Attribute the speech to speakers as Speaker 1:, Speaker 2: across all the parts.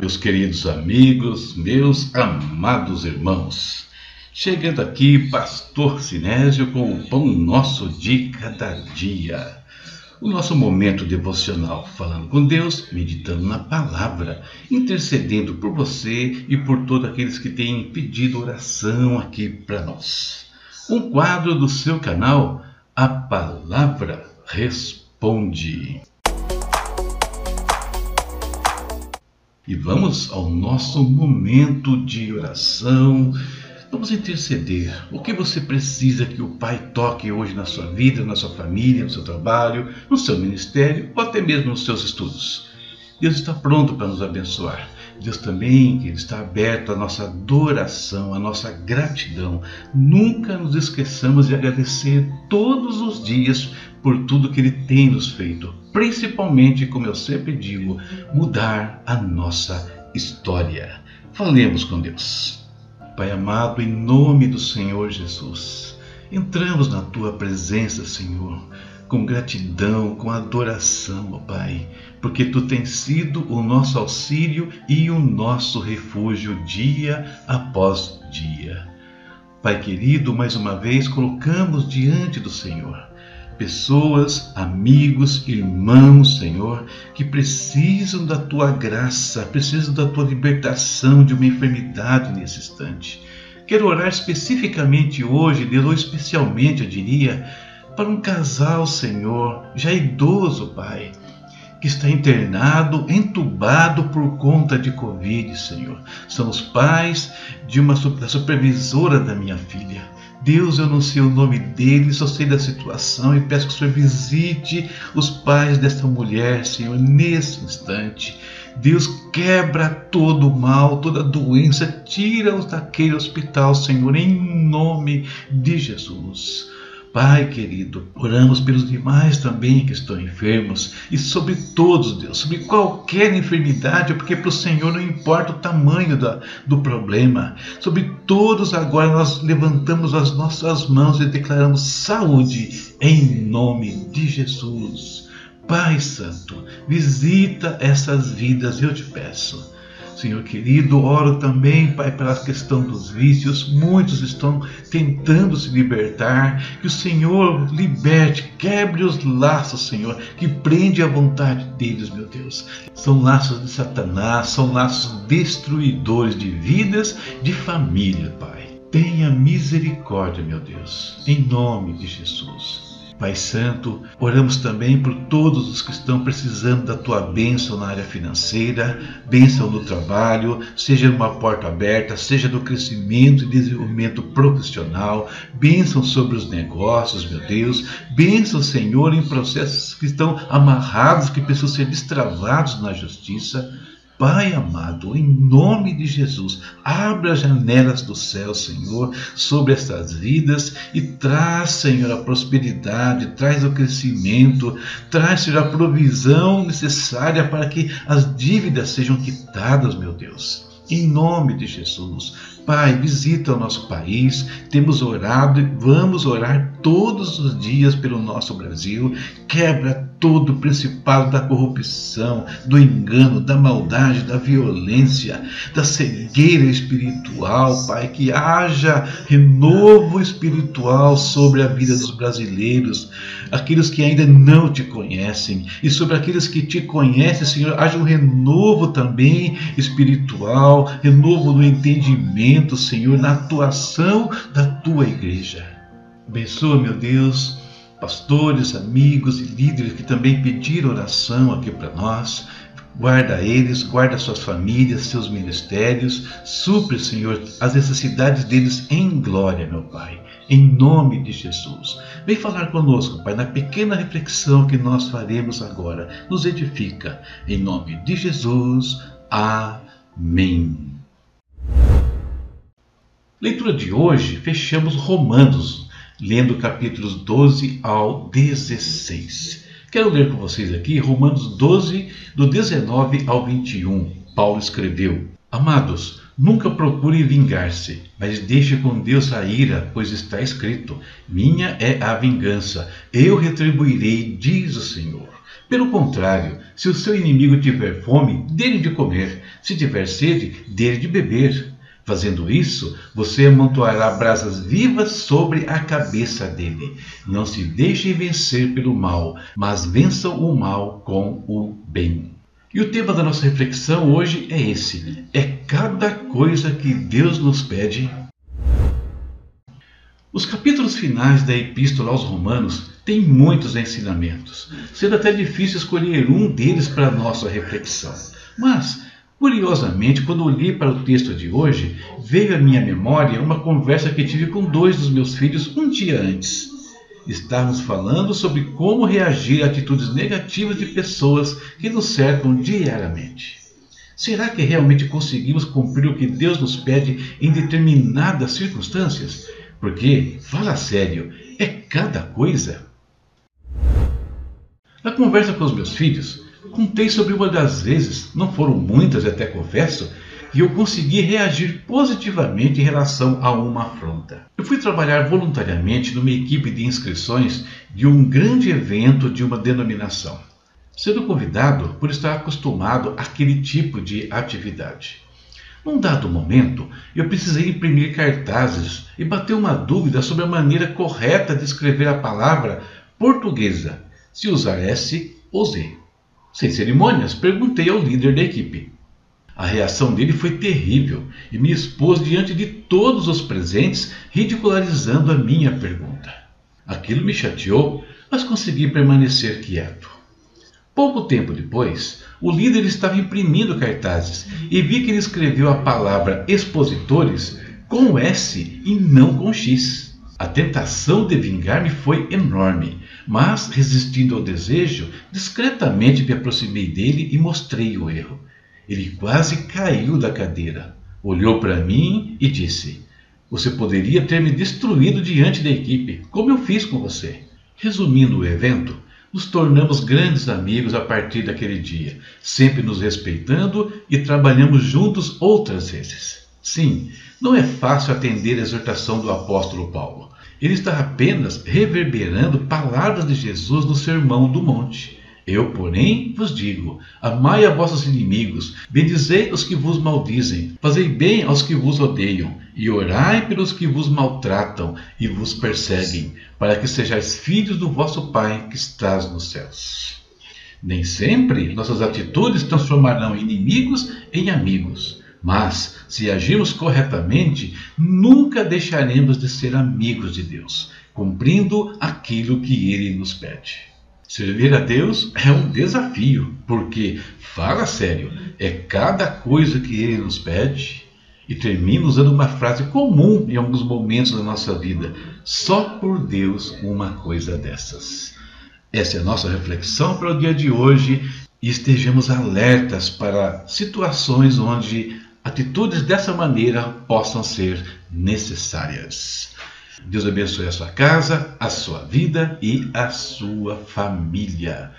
Speaker 1: meus queridos amigos, meus amados irmãos. Chegando aqui, Pastor Sinésio com o Pão Nosso de Cada Dia. O nosso momento devocional, falando com Deus, meditando na palavra, intercedendo por você e por todos aqueles que têm pedido oração aqui para nós. Um quadro do seu canal, A Palavra Responde. E vamos ao nosso momento de oração. Vamos interceder. O que você precisa que o Pai toque hoje na sua vida, na sua família, no seu trabalho, no seu ministério ou até mesmo nos seus estudos? Deus está pronto para nos abençoar. Deus também que está aberto à nossa adoração, à nossa gratidão. Nunca nos esqueçamos de agradecer todos os dias por tudo que Ele tem nos feito, principalmente, como eu sempre digo, mudar a nossa história. Falemos com Deus. Pai amado, em nome do Senhor Jesus, entramos na tua presença, Senhor com gratidão, com adoração, ó Pai, porque Tu tens sido o nosso auxílio e o nosso refúgio dia após dia. Pai querido, mais uma vez colocamos diante do Senhor pessoas, amigos, irmãos, Senhor, que precisam da tua graça, precisam da tua libertação de uma enfermidade nesse instante. Quero orar especificamente hoje, Deus, ou especialmente, eu diria, para um casal, Senhor, já idoso, Pai, que está internado, entubado por conta de Covid, Senhor. São os pais de uma da supervisora da minha filha. Deus, eu não sei o nome dele, só sei da situação e peço que o Senhor visite os pais desta mulher, Senhor, nesse instante. Deus quebra todo o mal, toda doença, tira-os daquele hospital, Senhor, em nome de Jesus. Pai querido, oramos pelos demais também que estão enfermos e sobre todos, Deus, sobre qualquer enfermidade, porque para o Senhor não importa o tamanho da, do problema. Sobre todos agora nós levantamos as nossas mãos e declaramos saúde em nome de Jesus. Pai Santo, visita essas vidas, eu te peço. Senhor querido, oro também, Pai, pela questão dos vícios. Muitos estão tentando se libertar. Que o Senhor liberte, quebre os laços, Senhor, que prende a vontade deles, meu Deus. São laços de Satanás, são laços destruidores de vidas, de família, Pai. Tenha misericórdia, meu Deus, em nome de Jesus. Pai Santo, oramos também por todos os que estão precisando da tua bênção na área financeira, bênção no trabalho, seja numa porta aberta, seja no crescimento e desenvolvimento profissional, bênção sobre os negócios, meu Deus, bênção, Senhor, em processos que estão amarrados, que precisam ser destravados na justiça. Pai amado, em nome de Jesus, abra as janelas do céu, Senhor, sobre estas vidas e traz, Senhor, a prosperidade, traz o crescimento, traz, Senhor, a provisão necessária para que as dívidas sejam quitadas, meu Deus. Em nome de Jesus, Pai, visita o nosso país. Temos orado e vamos orar todos os dias pelo nosso Brasil. Quebra todo o principado da corrupção, do engano, da maldade, da violência, da cegueira espiritual, Pai. Que haja renovo espiritual sobre a vida dos brasileiros, aqueles que ainda não te conhecem, e sobre aqueles que te conhecem, Senhor. Haja um renovo também espiritual, renovo no entendimento Senhor, na atuação da tua igreja. Abençoa, meu Deus, pastores, amigos e líderes que também pediram oração aqui para nós. Guarda eles, guarda suas famílias, seus ministérios. Supre, Senhor, as necessidades deles em glória, meu Pai. Em nome de Jesus. Vem falar conosco, Pai, na pequena reflexão que nós faremos agora. Nos edifica. Em nome de Jesus. Amém. Leitura de hoje, fechamos Romanos, lendo capítulos 12 ao 16. Quero ler com vocês aqui Romanos 12, do 19 ao 21. Paulo escreveu: Amados, nunca procure vingar-se, mas deixe com Deus a ira, pois está escrito: Minha é a vingança, eu retribuirei, diz o Senhor. Pelo contrário, se o seu inimigo tiver fome, dele de comer, se tiver sede, dele de beber. Fazendo isso, você amontoará brasas vivas sobre a cabeça dele. Não se deixe vencer pelo mal, mas vença o mal com o bem. E o tema da nossa reflexão hoje é esse: é cada coisa que Deus nos pede. Os capítulos finais da Epístola aos Romanos têm muitos ensinamentos, sendo até difícil escolher um deles para a nossa reflexão. Mas Curiosamente, quando olhei para o texto de hoje, veio à minha memória uma conversa que tive com dois dos meus filhos um dia antes. Estávamos falando sobre como reagir a atitudes negativas de pessoas que nos cercam diariamente. Será que realmente conseguimos cumprir o que Deus nos pede em determinadas circunstâncias? Porque, fala sério, é cada coisa. Na conversa com os meus filhos, Contei sobre uma das vezes, não foram muitas até confesso, que eu consegui reagir positivamente em relação a uma afronta. Eu fui trabalhar voluntariamente numa equipe de inscrições de um grande evento de uma denominação, sendo convidado por estar acostumado àquele tipo de atividade. Num dado momento, eu precisei imprimir cartazes e bater uma dúvida sobre a maneira correta de escrever a palavra portuguesa, se usar S ou Z. Sem cerimônias, perguntei ao líder da equipe. A reação dele foi terrível e me expôs diante de todos os presentes, ridicularizando a minha pergunta. Aquilo me chateou, mas consegui permanecer quieto. Pouco tempo depois, o líder estava imprimindo cartazes e vi que ele escreveu a palavra expositores com S e não com X. A tentação de vingar-me foi enorme, mas, resistindo ao desejo, discretamente me aproximei dele e mostrei o erro. Ele quase caiu da cadeira, olhou para mim e disse: Você poderia ter me destruído diante da equipe, como eu fiz com você. Resumindo o evento, nos tornamos grandes amigos a partir daquele dia, sempre nos respeitando e trabalhamos juntos outras vezes. Sim, não é fácil atender a exortação do apóstolo Paulo. Ele está apenas reverberando palavras de Jesus no Sermão do Monte. Eu, porém, vos digo: amai a vossos inimigos, bendizei os que vos maldizem, fazei bem aos que vos odeiam, e orai pelos que vos maltratam e vos perseguem, para que sejais filhos do vosso Pai que estás nos céus. Nem sempre nossas atitudes transformarão inimigos em amigos. Mas, se agirmos corretamente, nunca deixaremos de ser amigos de Deus, cumprindo aquilo que Ele nos pede. Servir a Deus é um desafio, porque, fala sério, é cada coisa que Ele nos pede. E termino usando uma frase comum em alguns momentos da nossa vida: só por Deus uma coisa dessas. Essa é a nossa reflexão para o dia de hoje e estejamos alertas para situações onde atitudes dessa maneira possam ser necessárias. Deus abençoe a sua casa, a sua vida e a sua família.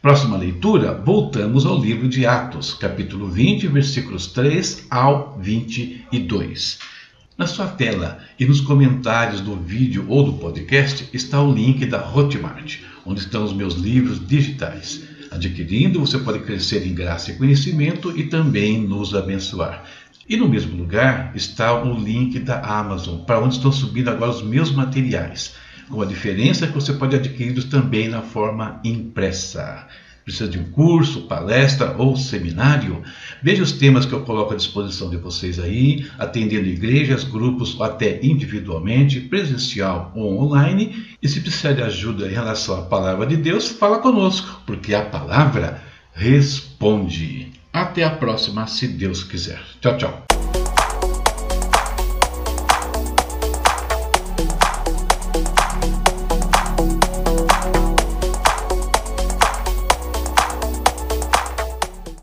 Speaker 1: Próxima leitura, voltamos ao livro de Atos, capítulo 20, versículos 3 ao 22. Na sua tela e nos comentários do vídeo ou do podcast está o link da Hotmart, onde estão os meus livros digitais. Adquirindo, você pode crescer em graça e conhecimento e também nos abençoar. E no mesmo lugar está o link da Amazon, para onde estão subindo agora os meus materiais, com a diferença que você pode adquiri-los também na forma impressa precisa de um curso, palestra ou seminário, veja os temas que eu coloco à disposição de vocês aí, atendendo igrejas, grupos ou até individualmente, presencial ou online. E se precisar de ajuda em relação à palavra de Deus, fala conosco, porque a palavra responde. Até a próxima, se Deus quiser. Tchau, tchau.